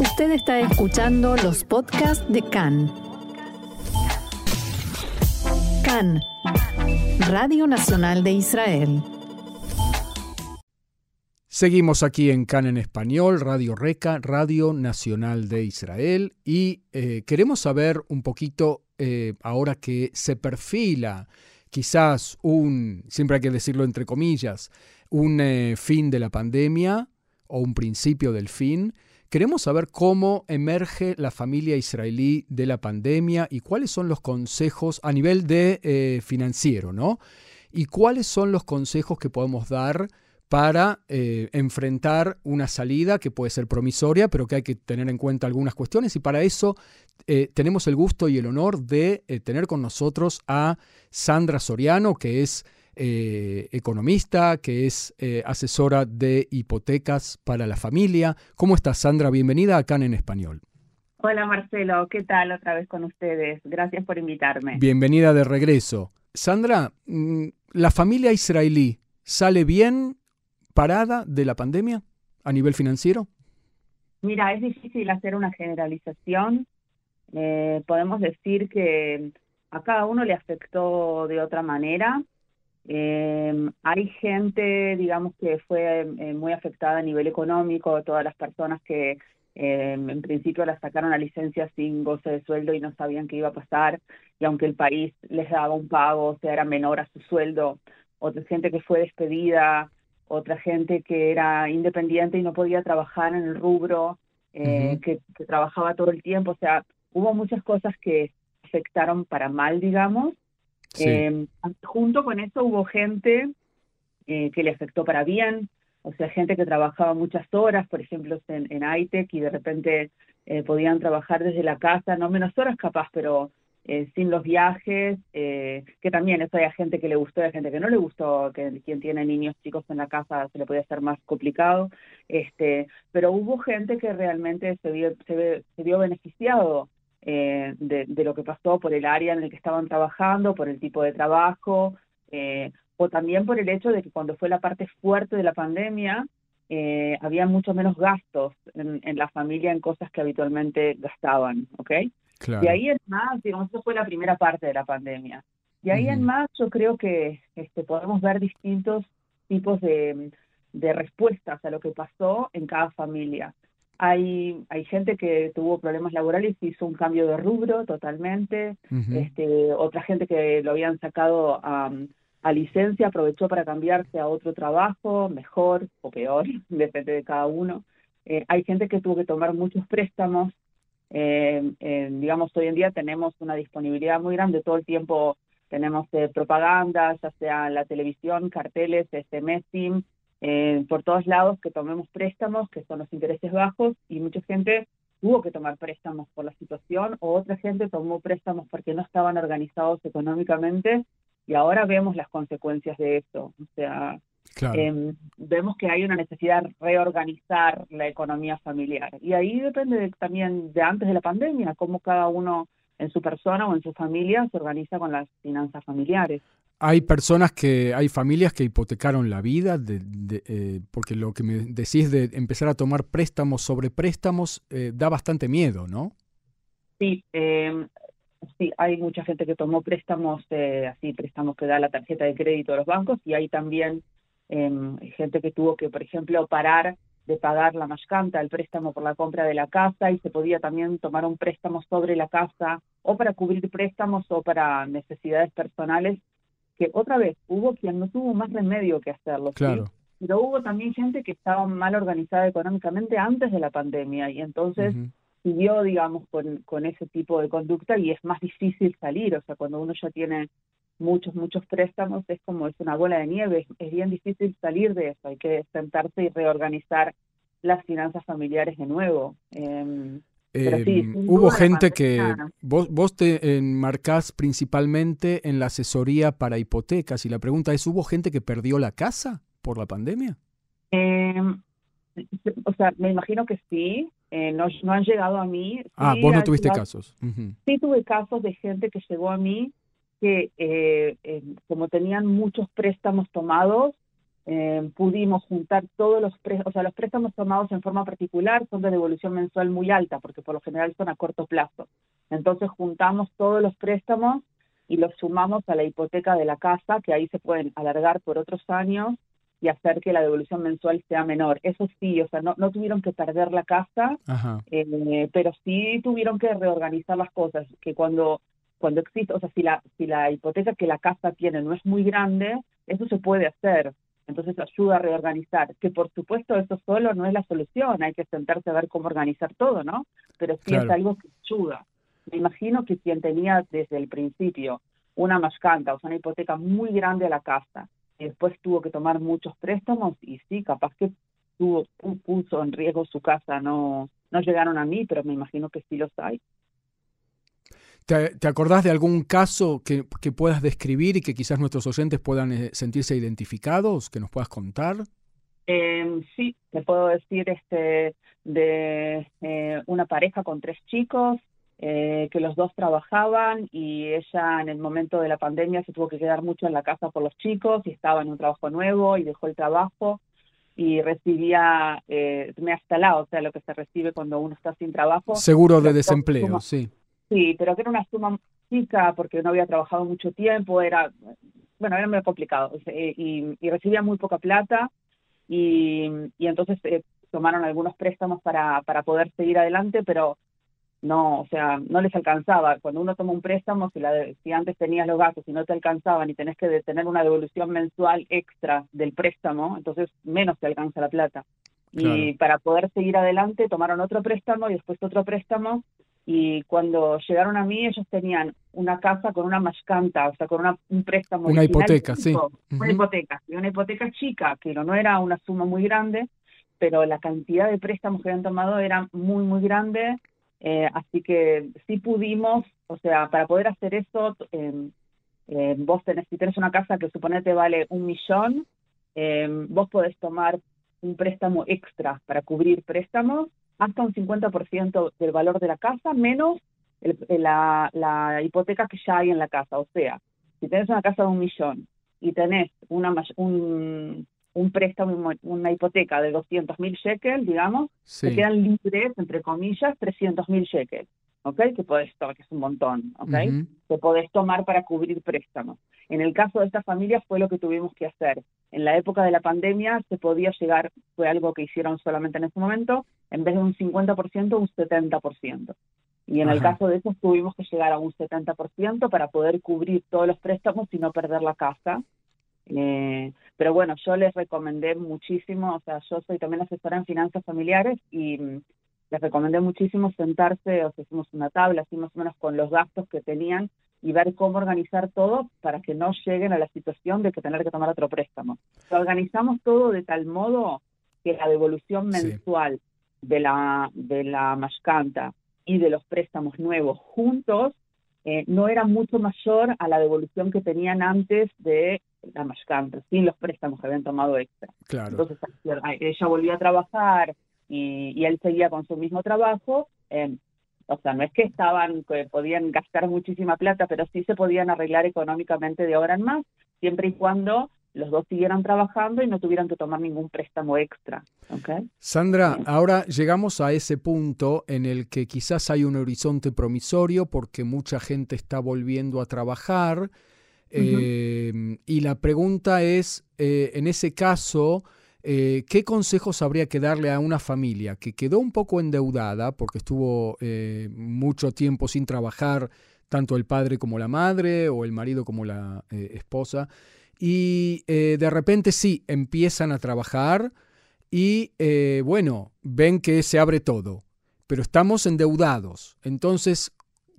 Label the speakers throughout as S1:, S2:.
S1: Usted está escuchando los podcasts de CAN. CAN, Radio Nacional de Israel.
S2: Seguimos aquí en CAN en español, Radio Reca, Radio Nacional de Israel, y eh, queremos saber un poquito, eh, ahora que se perfila quizás un, siempre hay que decirlo entre comillas, un eh, fin de la pandemia o un principio del fin, Queremos saber cómo emerge la familia israelí de la pandemia y cuáles son los consejos a nivel de eh, financiero, ¿no? Y cuáles son los consejos que podemos dar para eh, enfrentar una salida que puede ser promisoria, pero que hay que tener en cuenta algunas cuestiones. Y para eso eh, tenemos el gusto y el honor de tener con nosotros a Sandra Soriano, que es eh, economista, que es eh, asesora de hipotecas para la familia. ¿Cómo estás, Sandra? Bienvenida acá en Español.
S3: Hola, Marcelo. ¿Qué tal otra vez con ustedes? Gracias por invitarme.
S2: Bienvenida de regreso. Sandra, mm, ¿la familia israelí sale bien parada de la pandemia a nivel financiero?
S3: Mira, es difícil hacer una generalización. Eh, podemos decir que a cada uno le afectó de otra manera. Eh, hay gente, digamos, que fue eh, muy afectada a nivel económico, todas las personas que eh, en principio las sacaron a licencia sin goce de sueldo y no sabían qué iba a pasar, y aunque el país les daba un pago, o sea, era menor a su sueldo, otra gente que fue despedida, otra gente que era independiente y no podía trabajar en el rubro, eh, que, que trabajaba todo el tiempo, o sea, hubo muchas cosas que afectaron para mal, digamos, eh, junto con eso hubo gente eh, que le afectó para bien, o sea, gente que trabajaba muchas horas, por ejemplo, en, en ITEC y de repente eh, podían trabajar desde la casa, no menos horas capaz, pero eh, sin los viajes, que también eso hay gente que le gustó y gente que no le gustó, que quien tiene niños chicos en la casa se le puede hacer más complicado, este, pero hubo gente que realmente se vio, se, se vio beneficiado eh, de, lo que pasó por el área en el que estaban trabajando, por el tipo de trabajo, eh, o también por el hecho de que cuando fue la parte fuerte de la pandemia, eh, había mucho menos gastos en, la familia en cosas que habitualmente gastaban, ¿ok? Y ahí en más, digamos, eso fue la primera parte de la pandemia. Y ahí en más yo creo que este, podemos ver distintos tipos de, de respuestas a lo que pasó en cada familia. Hay, hay gente que tuvo problemas laborales y hizo un cambio de rubro totalmente. este, otra gente que lo habían sacado a, licencia aprovechó para cambiarse a otro trabajo, mejor o peor, depende de cada uno. Eh, hay gente que tuvo que tomar muchos préstamos. Eh, eh, digamos, hoy en día tenemos una disponibilidad muy grande, todo el tiempo tenemos propaganda, ya sea en la televisión, carteles, SMS, eh, por todos lados que tomemos préstamos, que son los intereses bajos, y mucha gente tuvo que tomar préstamos por la situación, o otra gente tomó préstamos porque no estaban organizados económicamente, y ahora vemos las consecuencias de eso. O sea, em, vemos que hay una necesidad de reorganizar la economía familiar. Y ahí depende también de antes de la pandemia, cómo cada uno en su persona o en su familia se organiza con las finanzas familiares.
S2: Hay personas que, hay familias que hipotecaron la vida, de, eh, porque lo que me decís de empezar a tomar préstamos sobre préstamos eh, da bastante miedo, ¿no?
S3: Sí, eh, sí, hay mucha gente que tomó préstamos, así préstamos que da la tarjeta de crédito de los bancos, y hay también em, gente que tuvo que, por ejemplo, parar de pagar la mashkanta, el préstamo por la compra de la casa, y se podía también tomar un préstamo sobre la casa, o para cubrir préstamos o para necesidades personales que otra vez hubo quien no tuvo más remedio que hacerlo. Claro. Pero hubo también gente que estaba mal organizada económicamente antes de la pandemia y entonces siguió, digamos, con, con ese tipo de conducta y es más difícil salir. O sea, cuando uno ya tiene muchos, muchos préstamos, es como es una bola de nieve, es, bien difícil salir de eso. Hay que sentarse y reorganizar las finanzas familiares de nuevo. Eh,
S2: Em, hubo gente que vos, vos te enmarcás principalmente en la asesoría para hipotecas y la pregunta es, ¿hubo gente que perdió la casa por la pandemia?
S3: Em, o sea, me imagino que sí, eh, no, no, han llegado a mí.
S2: ah, vos no tuviste casos.
S3: Sí tuve casos de gente que llegó a mí que eh, como tenían muchos préstamos tomados, eh, pudimos juntar todos los préstamos, o sea, los préstamos tomados en forma particular son de devolución mensual muy alta, porque por lo general son a corto plazo. Entonces juntamos todos los préstamos y los sumamos a la hipoteca de la casa, que ahí se pueden alargar por otros años y hacer que la devolución mensual sea menor. Eso sí, o sea, no, no tuvieron que perder la casa, eh, pero sí tuvieron que reorganizar las cosas, que cuando cuando existe, o sea, si la, si la hipoteca que la casa tiene no es muy grande, eso se puede hacer. Entonces ayuda a reorganizar, que por supuesto eso solo no es la solución, hay que sentarse a ver cómo organizar todo, ¿no? Pero sí es algo que ayuda. Me imagino que quien tenía desde el principio una mascanta, o sea, una hipoteca muy grande a la casa, y después tuvo que tomar muchos préstamos, y sí, capaz que tuvo, puso en riesgo su casa, no, no llegaron a mí, pero me imagino que sí los hay.
S2: ¿Te, acordás de algún caso que, puedas describir y que quizás nuestros oyentes puedan eh, sentirse identificados, que nos puedas contar?
S3: Em, sí, te puedo decir este de eh, una pareja con tres chicos eh, que los dos trabajaban y ella en el momento de la pandemia se tuvo que quedar mucho en la casa por los chicos y estaba en un trabajo nuevo y dejó el trabajo y recibía eh, me hasta lado, o sea, lo que se recibe cuando uno está sin trabajo.
S2: Seguro de desempleo, sí.
S3: Sí, pero que era una suma chica porque no había trabajado mucho tiempo, era, bueno, era muy complicado y, recibía muy poca plata y, y entonces eh, tomaron algunos préstamos para, para poder seguir adelante, pero no, o sea, no les alcanzaba. Cuando uno toma un préstamo, si, la, si antes tenías los gastos y no te alcanzaban y tenés que tener una devolución mensual extra del préstamo, entonces menos te alcanza la plata. Y para poder seguir adelante tomaron otro préstamo y después otro préstamo y cuando llegaron a mí ellos tenían una casa con una mascanta, o sea, con una, un préstamo.
S2: Una hipoteca, sí.
S3: Una hipoteca, y una hipoteca chica, que no era una suma muy grande, pero la cantidad de préstamos que habían tomado era muy, muy grande, eh, así que sí pudimos, o sea, para poder hacer eso, eh, vos tenés, si tenés una casa que suponete vale un millón, eh, vos podés tomar un préstamo extra para cubrir préstamos hasta un 50% del valor de la casa menos la, la, hipoteca que ya hay en la casa. O sea, si tenés una casa de un millón y tenés una, un, un préstamo, una hipoteca de 200 mil shekels, digamos, te quedan libres, entre comillas, 300 mil shekels. ¿ok? Que podés tomar, que es un montón, ¿ok? Que podés tomar para cubrir préstamos. En el caso de esta familia fue lo que tuvimos que hacer. En la época de la pandemia se podía llegar, fue algo que hicieron solamente en ese momento, en vez de un 50%, un 70%. Y en el caso de eso tuvimos que llegar a un 70% para poder cubrir todos los préstamos y no perder la casa. Eh, pero bueno, yo les recomendé muchísimo, o sea, yo soy también asesora en finanzas familiares y les recomendé muchísimo sentarse, o sea, hicimos una tabla, así más o menos con los gastos que tenían y ver cómo organizar todo para que no lleguen a la situación de que tener que tomar otro préstamo. organizamos todo de tal modo que la devolución mensual de la de la mascanta y de los préstamos nuevos juntos eh, no era mucho mayor a la devolución que tenían antes de la mascanta, sin los préstamos que habían tomado extra. Entonces ella volvió a trabajar, y, él seguía con su mismo trabajo. Eh, o sea, no es que estaban, que podían gastar muchísima plata, pero sí se podían arreglar económicamente de ahora en más, siempre y cuando los dos siguieran trabajando y no tuvieran que tomar ningún préstamo extra. ¿okay?
S2: Sandra, ahora llegamos a ese punto en el que quizás hay un horizonte promisorio porque mucha gente está volviendo a trabajar. Eh, y la pregunta es, eh, en ese caso, eh, ¿qué consejos habría que darle a una familia que quedó un poco endeudada porque estuvo eh, mucho tiempo sin trabajar, tanto el padre como la madre o el marido como la eh, esposa, y de repente sí, empiezan a trabajar y bueno, ven que se abre todo, pero estamos endeudados. Entonces,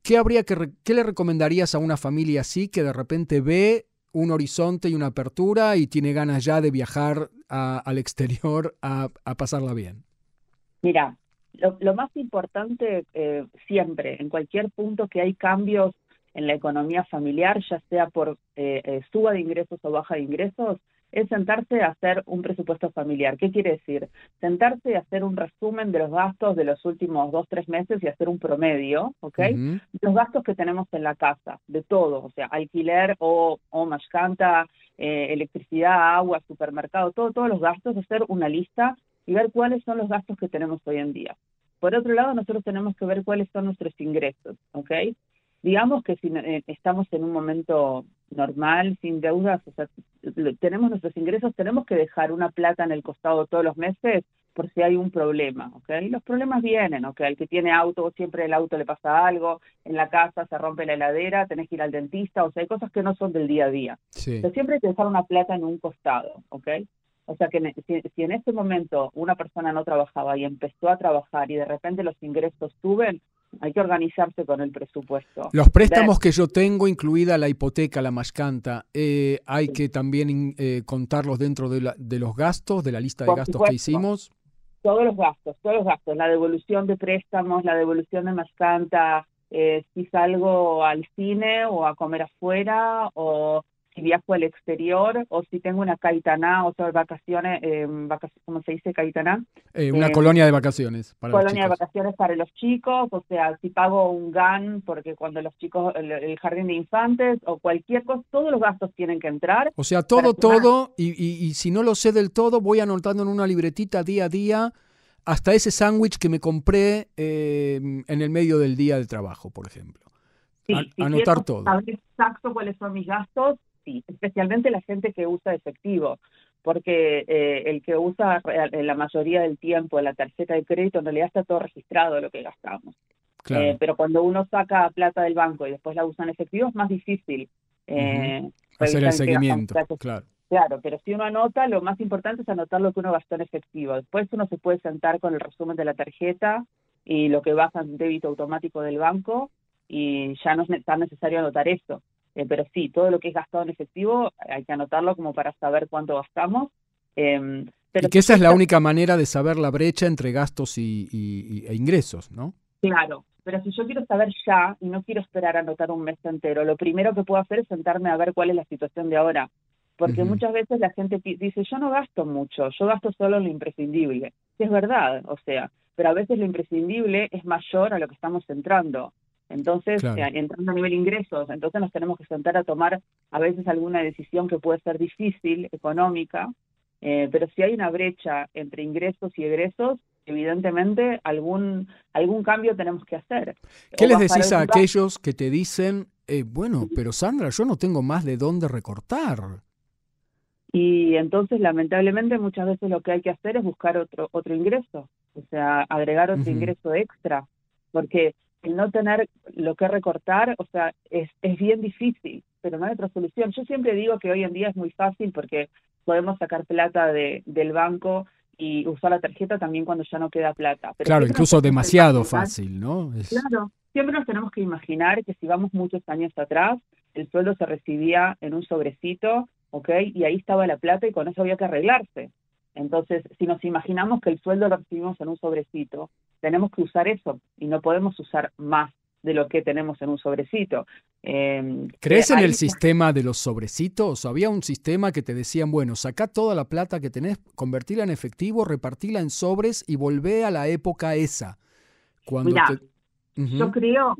S2: ¿qué, habría que, ¿qué le recomendarías a una familia así que de repente ve un horizonte y una apertura y tiene ganas ya de viajar al exterior a, pasarla bien?
S3: Mira, lo, más importante eh, siempre, en cualquier punto que hay cambios en la economía familiar, ya sea por eh, eh, suba de ingresos o baja de ingresos, es sentarse a hacer un presupuesto familiar. ¿Qué quiere decir? Sentarse a hacer un resumen de los gastos de los últimos dos, tres meses y hacer un promedio, ¿ok? Los gastos que tenemos en la casa, de todo, o sea, alquiler o, o eh, electricidad, agua, supermercado, todo, todos los gastos, hacer una lista y ver cuáles son los gastos que tenemos hoy en día. Por otro lado, nosotros tenemos que ver cuáles son nuestros ingresos, ¿ok? Digamos que si eh, estamos en un momento normal, sin deudas, o sea, tenemos nuestros ingresos, tenemos que dejar una plata en el costado todos los meses por si hay un problema, ¿ok? Los problemas vienen, ¿ok? El que tiene auto, siempre el auto le pasa algo, en la casa se rompe la heladera, tenés que ir al dentista, o sea, hay cosas que no son del día a día.
S2: Sí.
S3: siempre hay que dejar una plata en un costado, ¿ok? O sea que si, si, en este momento una persona no trabajaba y empezó a trabajar y de repente los ingresos suben, hay que organizarse con el presupuesto.
S2: Los préstamos que yo tengo, incluida la hipoteca, la mascanta, eh, hay que también eh, contarlos dentro de, la, de, los gastos, de la lista de
S3: Por
S2: gastos
S3: supuesto.
S2: que hicimos.
S3: Todos los gastos, todos los gastos, la devolución de préstamos, la devolución de mascanta, eh, si salgo al cine o a comer afuera o si viajo al exterior o si tengo una caitaná, o sea, vacaciones, eh, vacaciones ¿cómo se dice caitaná?
S2: Eh, una
S3: Eh,
S2: colonia de vacaciones para
S3: Colonia de vacaciones para los chicos, o sea, si pago un GAN, porque cuando los chicos, el, el jardín de infantes o cualquier cosa, todos los gastos tienen que entrar.
S2: O sea, todo, todo, y, y- y si no lo sé del todo, voy anotando en una libretita día a día hasta ese sándwich que me compré eh, en el medio del día de trabajo, por ejemplo.
S3: Sí,
S2: An-
S3: si
S2: anotar
S3: quiero
S2: todo.
S3: Saber exacto cuáles son mis gastos, sí, especialmente la gente que usa efectivo, porque eh, el que usa en la mayoría del tiempo la tarjeta de crédito en realidad está todo registrado lo que gastamos.
S2: Claro.
S3: Eh, pero cuando uno saca plata del banco y después la usa en efectivo es más difícil. eh,
S2: Hacer el seguimiento, claro.
S3: Claro, pero si uno anota, lo más importante es anotar lo que uno gastó en efectivo. Después uno se puede sentar con el resumen de la tarjeta y lo que baja en débito automático del banco y ya no es tan necesario anotar eso. Eh, pero sí, todo lo que es gastado en efectivo hay que anotarlo como para saber cuánto gastamos. Eh, pero
S2: y que esa es la única manera de saber la brecha entre gastos y, y- y- e ingresos, ¿no?
S3: Claro, pero si yo quiero saber ya y no quiero esperar a anotar un mes entero, lo primero que puedo hacer es sentarme a ver cuál es la situación de ahora. Porque muchas veces la gente dice, yo no gasto mucho, yo gasto solo lo imprescindible. Que es verdad, o sea, pero a veces lo imprescindible es mayor a lo que estamos entrando. Entonces,
S2: Claro.
S3: eh, entrando a nivel ingresos, entonces nos tenemos que sentar a tomar a veces alguna decisión que puede ser difícil, económica, eh, pero si hay una brecha entre ingresos y egresos, evidentemente algún algún cambio tenemos que hacer.
S2: ¿Qué
S3: O
S2: les decís a aquellos que te dicen, eh, bueno, pero Sandra, yo no tengo más de dónde recortar?
S3: Y entonces, lamentablemente, muchas veces lo que hay que hacer es buscar otro otro ingreso, o sea, agregar otro ingreso extra, porque el no tener lo que recortar, o sea, es, es bien difícil, pero no hay otra solución. Yo siempre digo que hoy en día es muy fácil porque podemos sacar plata de, del banco y usar la tarjeta también cuando ya no queda plata. Pero
S2: Claro, incluso demasiado fácil, ¿no? Es-
S3: Claro, siempre nos tenemos que imaginar que si vamos muchos años atrás, el sueldo se recibía en un sobrecito, ¿ok? Y ahí estaba la plata y con eso había que arreglarse. Entonces, si nos imaginamos que el sueldo lo recibimos en un sobrecito, tenemos que usar eso y no podemos usar más de lo que tenemos en un sobrecito. Eh,
S2: ¿Crees en el sistema de los sobrecitos? Había un sistema que te decían, bueno, sacá toda la plata que tenés, convertila en efectivo, repartila en sobres y volvé a la época esa. Cuando
S3: Mirá,
S2: te-.
S3: Yo creo,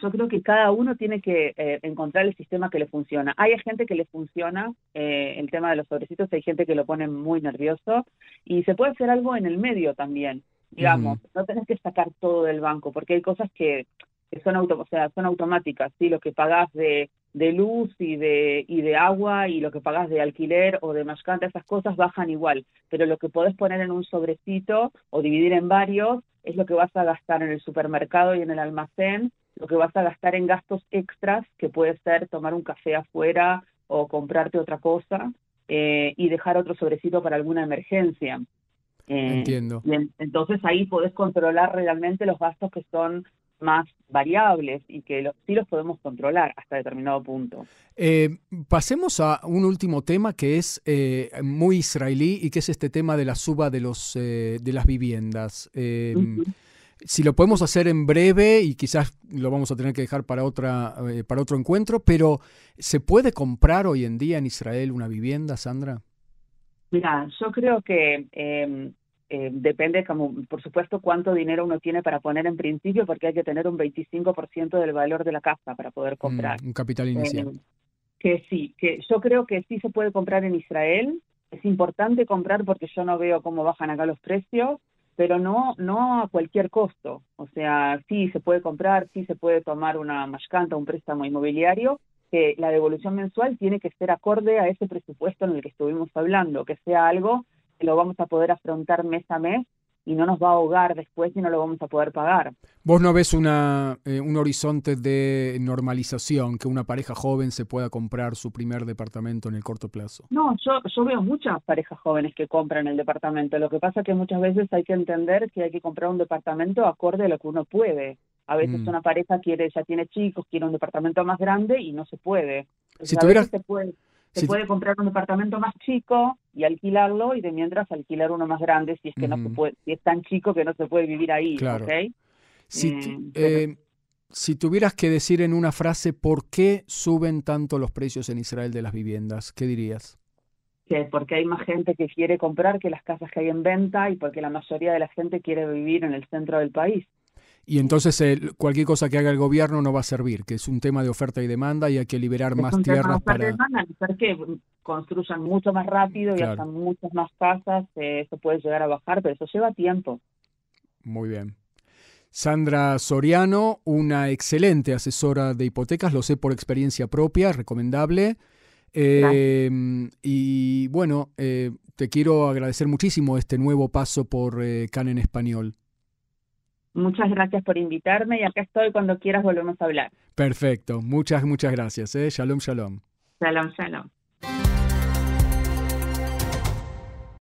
S3: yo creo que cada uno tiene que eh, encontrar el sistema que le funciona. Hay gente que le funciona eh, el tema de los sobrecitos, hay gente que lo pone muy nervioso y se puede hacer algo en el medio también. Digamos, no tenés que sacar todo del banco porque hay cosas que, que son auto, o sea, son automáticas, sí, lo que pagás de de luz y de y de agua y lo que pagas de alquiler o de mascanta, esas cosas bajan igual, pero lo que podés poner en un sobrecito o dividir en varios es lo que vas a gastar en el supermercado y en el almacén, lo que vas a gastar en gastos extras, que puede ser tomar un café afuera o comprarte otra cosa, eh, y dejar otro sobrecito para alguna emergencia. Eh,
S2: Entiendo.
S3: y en- entonces ahí podés controlar realmente los gastos que son más variables y que lo- sí los podemos controlar hasta determinado punto.
S2: Eh, pasemos a un último tema que es eh, muy israelí y que es este tema de la suba de, los, eh, de las viviendas.
S3: Ujú.
S2: Si lo podemos hacer en breve y quizás lo vamos a tener que dejar para, otra, eh, para otro encuentro, pero ¿se puede comprar hoy en día en Israel una vivienda, Sandra?
S3: Mira, yo creo que eh, eh, depende, como por supuesto, cuánto dinero uno tiene para poner en principio, porque hay que tener un 25% del valor de la casa para poder comprar.
S2: Mm, un capital inicial.
S3: Eh, Que sí, que yo creo que sí se puede comprar en Israel. Es importante comprar porque yo no veo cómo bajan acá los precios, pero no no a cualquier costo. O sea, sí se puede comprar, sí se puede tomar una mashkanta, un préstamo inmobiliario, que la devolución mensual tiene que ser acorde a ese presupuesto en el que estuvimos hablando, que sea algo que lo vamos a poder afrontar mes a mes y no nos va a ahogar después y no lo vamos a poder pagar.
S2: ¿Vos no ves una, eh, un horizonte de normalización, que una pareja joven se pueda comprar su primer departamento en el corto plazo?
S3: No, yo, yo veo muchas parejas jóvenes que compran el departamento. Lo que pasa es que muchas veces hay que entender que hay que comprar un departamento acorde a lo que uno puede. A veces mm. una pareja quiere, ya tiene chicos, quiere un departamento más grande y no se puede.
S2: si tuvieras...
S3: se puede se puede comprar un departamento más chico y alquilarlo y de mientras alquilar uno más grande si es que no se puede, si es tan chico que no se puede vivir ahí.
S2: Claro. Si, eh, eh, si tuvieras que decir en una frase por qué suben tanto los precios en Israel de las viviendas, ¿qué dirías?
S3: Que porque hay más gente que quiere comprar que las casas que hay en venta y porque la mayoría de la gente quiere vivir en el centro del país.
S2: Y entonces cualquier cosa que haga el gobierno no va a servir, que es un tema de oferta y demanda y hay que liberar más tierras para...
S3: Demanda, que construyan mucho más rápido y hasta muchas más casas, eh, eso puede llegar a bajar, pero eso lleva tiempo.
S2: Muy bien. Sandra Soriano, una excelente asesora de hipotecas, lo sé por experiencia propia, recomendable. Eh, y bueno, eh, te quiero agradecer muchísimo este nuevo paso por CAN en español.
S3: Muchas gracias por invitarme y acá estoy cuando quieras volvemos a hablar.
S2: Perfecto, muchas, muchas gracias. ¿eh? Shalom, shalom.
S3: Shalom, shalom.